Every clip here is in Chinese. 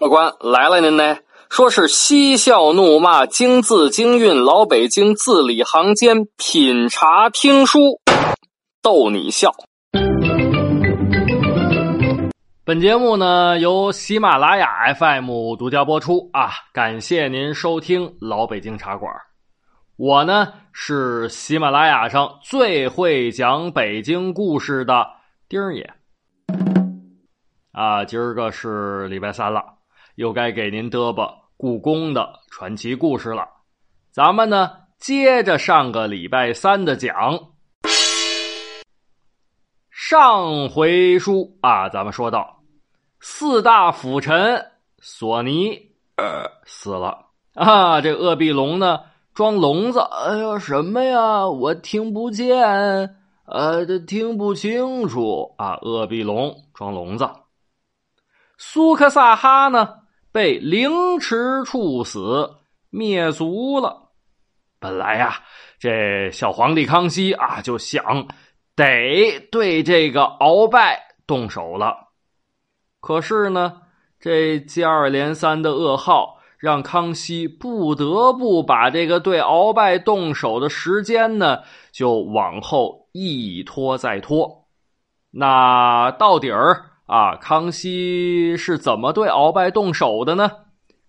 客官来了，您呢？说是嬉笑怒骂，京字京韵，老北京字里行间，品茶听书，逗你笑。本节目呢由喜马拉雅 FM 独家播出啊，感谢您收听老北京茶馆。我呢是喜马拉雅上最会讲北京故事的丁儿爷。啊，今儿个是礼拜三了，又该给您嘚啵故宫的传奇故事了。咱们呢接着上个礼拜三的讲。上回书啊，咱们说到四大辅臣索尼呃死了啊，这鄂必龙呢装聋子，哎呦什么呀，我听不见，呃，这听不清楚啊。鄂必龙装聋子。苏克萨哈呢被凌迟处死，灭族了。本来呀，这小皇帝康熙啊就想得对这个鳌拜动手了，可是呢，这接二连三的噩耗让康熙不得不把这个对鳌拜动手的时间呢就往后一拖再拖。那到底儿？啊，康熙是怎么对鳌拜动手的呢？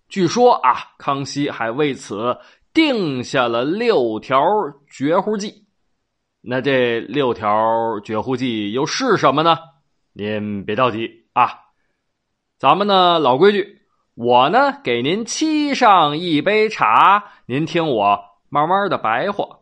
据说啊，康熙还为此定下了六条绝户计。那这六条绝户计又是什么呢？您别着急啊，咱们呢老规矩，我呢给您沏上一杯茶，您听我慢慢的白话。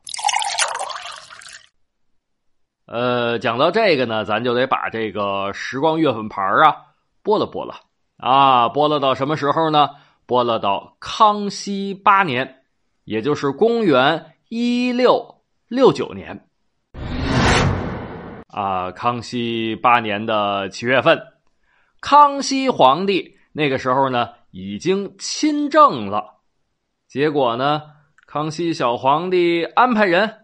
呃，讲到这个呢，咱就得把这个时光月份牌啊拨了拨了啊，拨了到什么时候呢？拨了到康熙八年，也就是公元一六六九年啊。康熙八年的七月份，康熙皇帝那个时候呢已经亲政了，结果呢，康熙小皇帝安排人。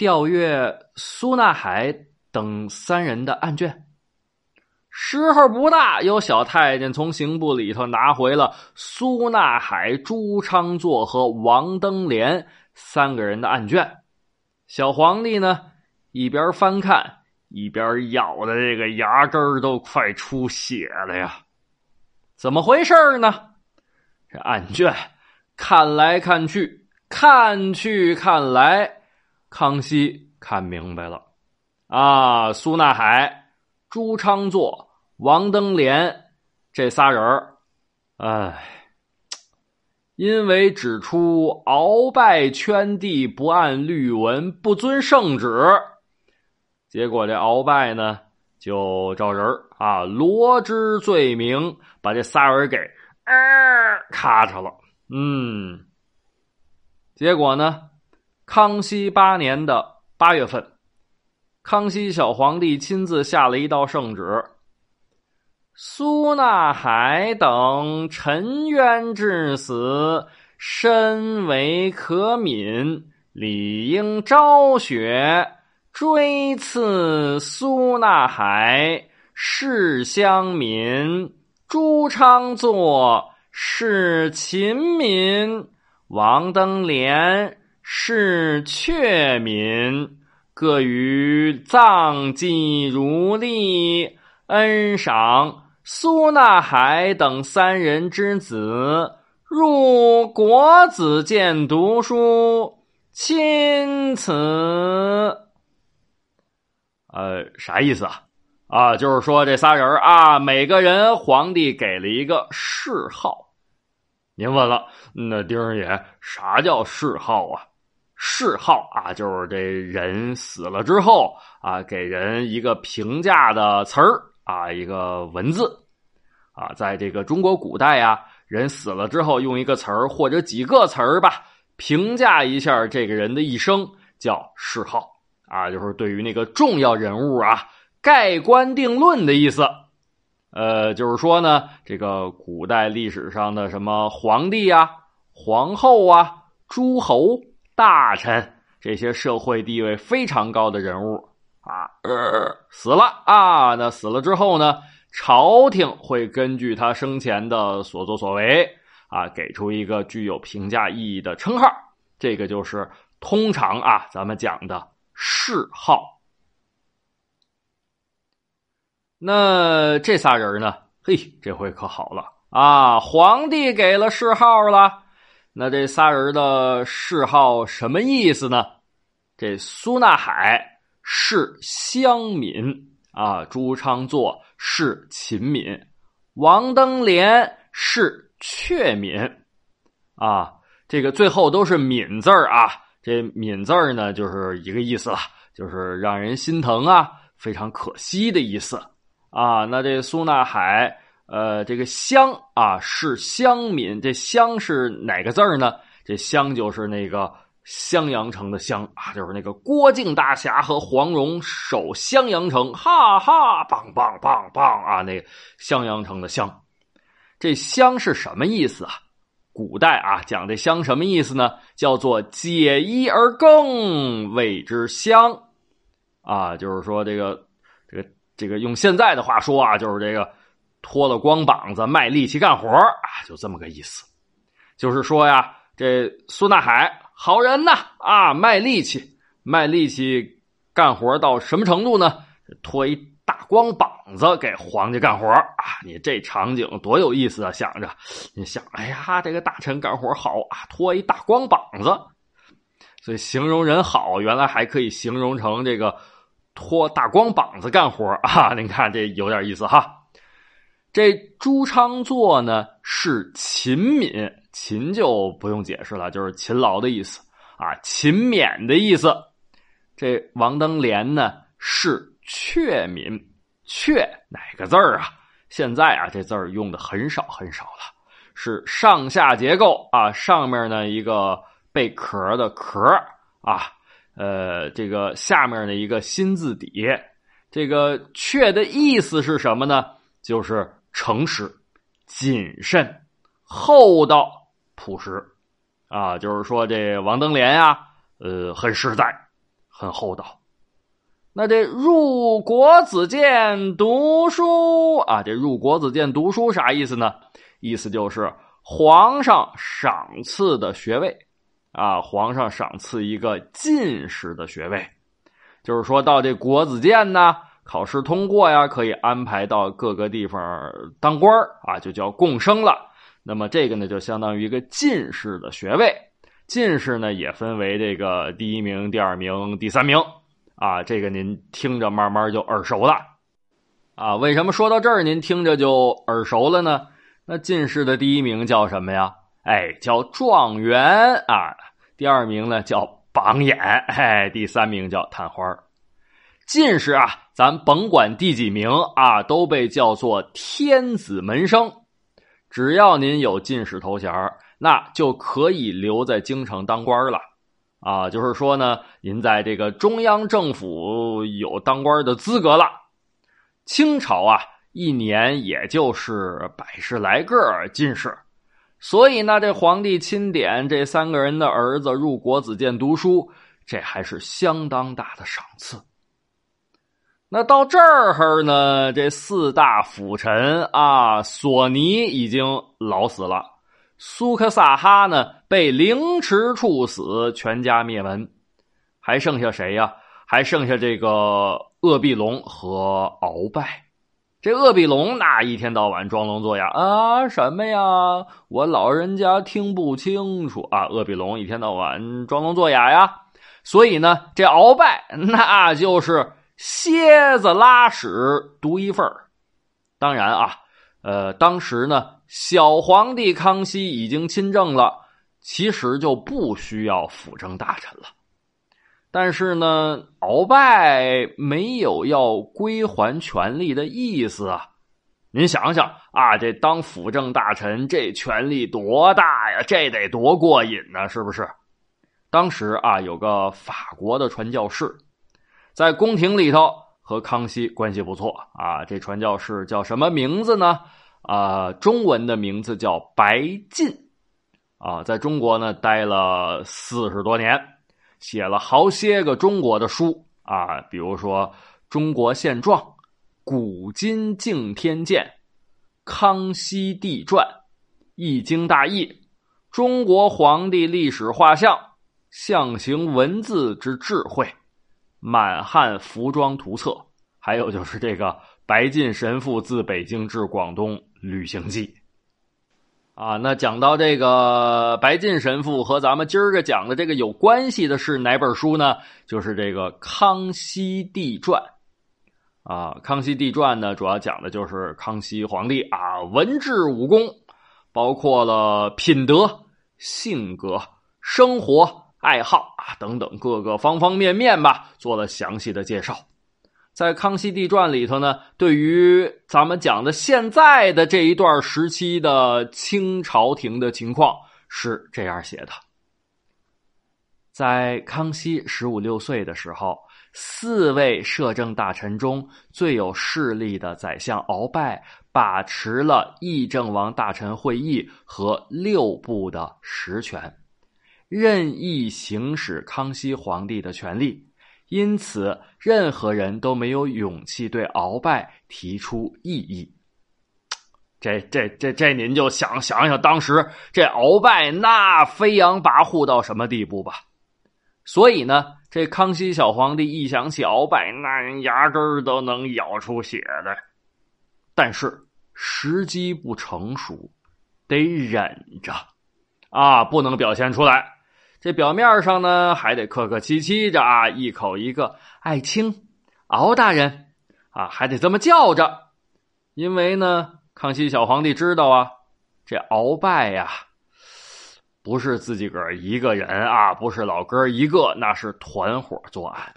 调阅苏纳海等三人的案卷，时候不大，有小太监从刑部里头拿回了苏纳海、朱昌作和王登莲三个人的案卷。小皇帝呢，一边翻看，一边咬的这个牙根都快出血了呀！怎么回事呢？这案卷看来看去，看去看来。康熙看明白了，啊，苏纳海、朱昌作、王登莲这仨人儿，哎，因为指出鳌拜圈地不按律文，不遵圣旨，结果这鳌拜呢就找人啊罗织罪名，把这仨人给咔嚓了，嗯，结果呢？康熙八年的八月份，康熙小皇帝亲自下了一道圣旨：苏纳海等沉冤致死，身为可悯，理应昭雪追赐苏纳海、世乡民、朱昌作、释勤民、王登莲。是阙敏，各于藏祭如例，恩赏苏纳海等三人之子入国子监读书，钦此。呃，啥意思啊？啊，就是说这仨人啊，每个人皇帝给了一个谥号。您问了，那丁儿爷啥叫谥号啊？谥号啊，就是这人死了之后啊，给人一个评价的词儿啊，一个文字啊，在这个中国古代呀，人死了之后用一个词儿或者几个词儿吧，评价一下这个人的一生，叫谥号啊，就是对于那个重要人物啊，盖棺定论的意思。呃，就是说呢，这个古代历史上的什么皇帝呀、皇后啊、诸侯。大臣这些社会地位非常高的人物啊，死了啊！那死了之后呢，朝廷会根据他生前的所作所为啊，给出一个具有评价意义的称号。这个就是通常啊，咱们讲的谥号。那这仨人呢？嘿，这回可好了啊！皇帝给了谥号了。那这仨人的谥号什么意思呢？这苏纳海是湘敏啊，朱昌作是秦敏，王登联是阙敏啊。这个最后都是敏字啊。这敏字呢，就是一个意思了，就是让人心疼啊，非常可惜的意思啊。那这苏纳海。呃，这个湘啊是湘闽，这湘是哪个字儿呢？这湘就是那个襄阳城的襄啊，就是那个郭靖大侠和黄蓉守襄阳城，哈哈，棒棒棒棒啊！那襄阳城的襄，这襄是什么意思啊？古代啊讲这襄什么意思呢？叫做解衣而更，谓之襄啊，就是说这个这个这个用现在的话说啊，就是这个。脱了光膀子卖力气干活啊，就这么个意思。就是说呀，这苏大海好人呐啊，卖力气，卖力气干活到什么程度呢？脱一大光膀子给皇家干活啊！你这场景多有意思啊！想着，你想，哎呀，这个大臣干活好啊，脱一大光膀子。所以形容人好，原来还可以形容成这个脱大光膀子干活啊！您看这有点意思哈。这朱昌作呢是勤勉，勤就不用解释了，就是勤劳的意思啊，勤勉的意思。这王登莲呢是阙敏，阙哪个字儿啊？现在啊这字儿用的很少很少了，是上下结构啊，上面呢一个贝壳的壳啊，呃，这个下面的一个心字底，这个阙的意思是什么呢？就是。诚实、谨慎、厚道、朴实，啊，就是说这王登莲呀，呃，很实在，很厚道。那这入国子监读书啊，这入国子监读书啥意思呢？意思就是皇上赏赐的学位啊，皇上赏赐一个进士的学位，就是说到这国子监呢。考试通过呀，可以安排到各个地方当官啊，就叫贡生了。那么这个呢，就相当于一个进士的学位。进士呢，也分为这个第一名、第二名、第三名啊。这个您听着慢慢就耳熟了啊。为什么说到这儿您听着就耳熟了呢？那进士的第一名叫什么呀？哎，叫状元啊。第二名呢叫榜眼，哎，第三名叫探花。进士啊，咱甭管第几名啊，都被叫做天子门生。只要您有进士头衔那就可以留在京城当官了。啊，就是说呢，您在这个中央政府有当官的资格了。清朝啊，一年也就是百十来个进士，所以呢，这皇帝钦点这三个人的儿子入国子监读书，这还是相当大的赏赐。那到这儿呢，这四大辅臣啊，索尼已经老死了，苏克萨哈呢被凌迟处死，全家灭门，还剩下谁呀？还剩下这个鄂必龙和鳌拜。这鄂必龙那一天到晚装聋作哑啊，什么呀？我老人家听不清楚啊。鄂必龙一天到晚装聋作哑呀，所以呢，这鳌拜那就是。蝎子拉屎独一份当然啊，呃，当时呢，小皇帝康熙已经亲政了，其实就不需要辅政大臣了。但是呢，鳌拜没有要归还权力的意思啊。您想想啊，这当辅政大臣，这权力多大呀？这得多过瘾呢，是不是？当时啊，有个法国的传教士。在宫廷里头和康熙关系不错啊，这传教士叫什么名字呢？啊，中文的名字叫白晋，啊，在中国呢待了四十多年，写了好些个中国的书啊，比如说《中国现状》《古今敬天鉴》《康熙帝传》《易经大义》《中国皇帝历史画像》《象形文字之智慧》《满汉服装图册》，还有就是这个白晋神父自北京至广东旅行记。啊，那讲到这个白晋神父和咱们今儿个讲的这个有关系的是哪本书呢？就是这个《康熙帝传》啊，《康熙帝传》呢，主要讲的就是康熙皇帝啊文治武功，包括了品德、性格、生活、爱好啊等等各个方方面面吧，做了详细的介绍。在《康熙帝传》里头呢，对于咱们讲的现在的这一段时期的清朝廷的情况是这样写的：在康熙十五六岁的时候，四位摄政大臣中最有势力的宰相鳌拜把持了议政王大臣会议和六部的实权，任意行使康熙皇帝的权利。因此，任何人都没有勇气对鳌拜提出异议。这、这、这、这，您就想想想，当时这鳌拜那飞扬跋扈到什么地步吧？所以呢，这康熙小皇帝一想起鳌拜，那人牙根都能咬出血来。但是时机不成熟，得忍着啊，不能表现出来。这表面上呢，还得客客气气着啊，一口一个爱卿、敖大人啊，还得这么叫着。因为呢，康熙小皇帝知道啊，这鳌拜呀，不是自己个儿一个人啊，不是老哥一个，那是团伙作案。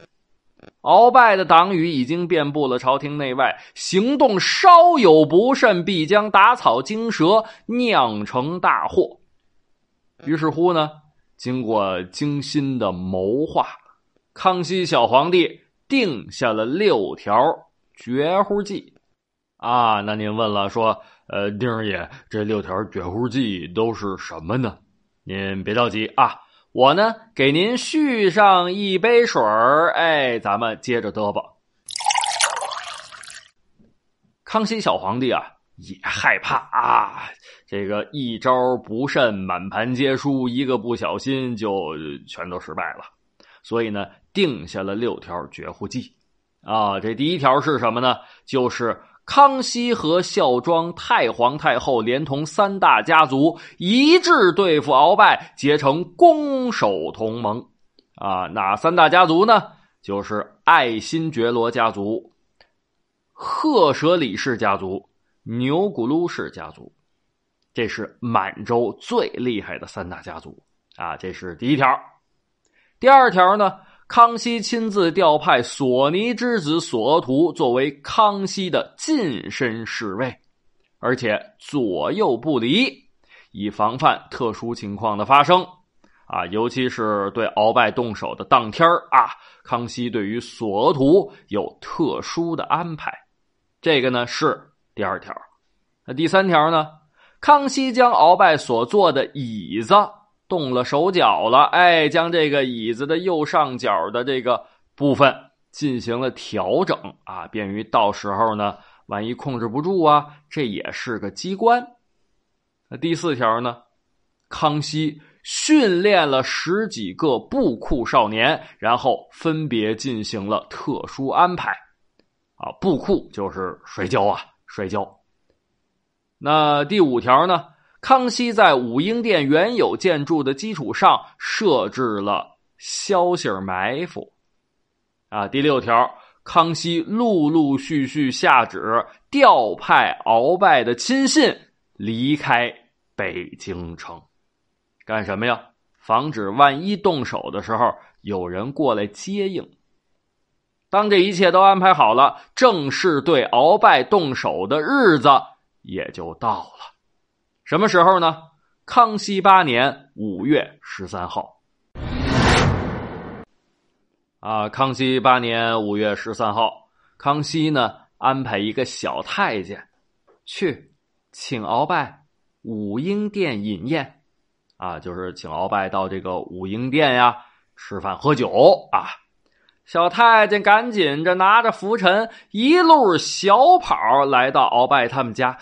鳌拜的党羽已经遍布了朝廷内外，行动稍有不慎，必将打草惊蛇，酿成大祸。于是乎呢。经过精心的谋划，康熙小皇帝定下了六条绝户计。啊，那您问了，说，呃，丁儿爷，这六条绝户计都是什么呢？您别着急啊，我呢给您续上一杯水儿，哎，咱们接着嘚啵。康熙小皇帝啊。也害怕啊！这个一招不慎，满盘皆输，一个不小心就全都失败了。所以呢，定下了六条绝户计啊。这第一条是什么呢？就是康熙和孝庄太皇太后连同三大家族一致对付鳌拜，结成攻守同盟啊。哪三大家族呢？就是爱新觉罗家族、赫舍里氏家族。牛古噜氏家族，这是满洲最厉害的三大家族啊！这是第一条。第二条呢，康熙亲自调派索尼之子索额图作为康熙的近身侍卫，而且左右不离，以防范特殊情况的发生啊！尤其是对鳌拜动手的当天啊，康熙对于索额图有特殊的安排。这个呢是。第二条，那第三条呢？康熙将鳌拜所坐的椅子动了手脚了，哎，将这个椅子的右上角的这个部分进行了调整啊，便于到时候呢，万一控制不住啊，这也是个机关。那第四条呢？康熙训练了十几个布库少年，然后分别进行了特殊安排啊，布库就是摔跤啊。摔跤。那第五条呢？康熙在武英殿原有建筑的基础上设置了消息埋伏。啊，第六条，康熙陆陆续续下旨调派鳌拜的亲信离开北京城，干什么呀？防止万一动手的时候有人过来接应。当这一切都安排好了，正式对鳌拜动手的日子也就到了。什么时候呢？康熙八年五月十三号。啊，康熙八年五月十三号，康熙呢安排一个小太监去请鳌拜武英殿饮宴，啊，就是请鳌拜到这个武英殿呀吃饭喝酒啊。小太监赶紧着拿着拂尘，一路小跑来到鳌拜他们家。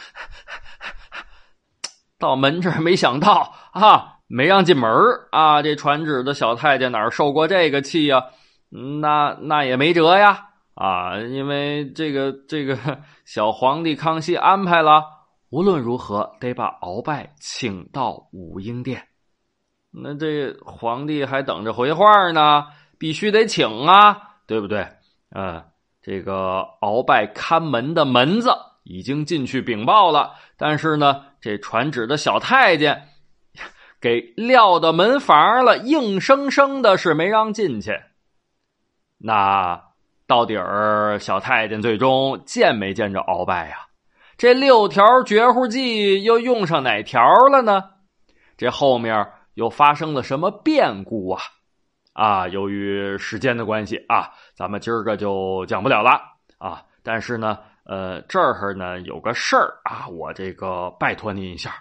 到门这，没想到啊，没让进门啊！这传旨的小太监哪受过这个气呀？那那也没辙呀啊！因为这个这个小皇帝康熙安排了，无论如何得把鳌拜请到武英殿。那这皇帝还等着回话呢，必须得请啊，对不对？嗯，这个鳌拜看门的门子已经进去禀报了，但是呢。这传旨的小太监 给撂到门房了，硬生生的是没让进去。那到底儿小太监最终见没见着鳌拜呀？这六条绝户计又用上哪条了呢？这后面又发生了什么变故啊？啊，由于时间的关系啊，咱们今儿个就讲不了了啊。但是呢。呃，这儿呢有个事儿啊，我这个拜托您一下，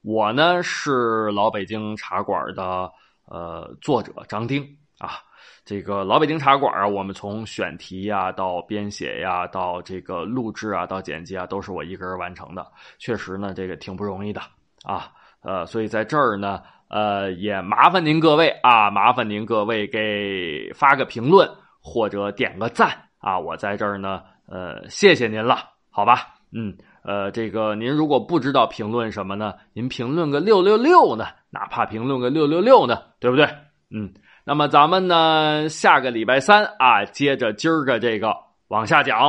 我呢是老北京茶馆的呃作者张丁啊，这个老北京茶馆啊，我们从选题呀到编写呀，到这个录制啊，到剪辑啊，都是我一个人完成的，确实呢这个挺不容易的啊，呃，所以在这儿呢，呃，也麻烦您各位啊，麻烦您各位给发个评论或者点个赞啊，我在这儿呢。呃，谢谢您了，好吧，嗯，呃，这个您如果不知道评论什么呢，您评论个六六六呢，哪怕评论个六六六呢，对不对？嗯，那么咱们呢，下个礼拜三啊，接着今儿个这个往下讲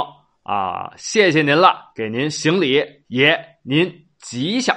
啊，谢谢您了，给您行礼，也您吉祥。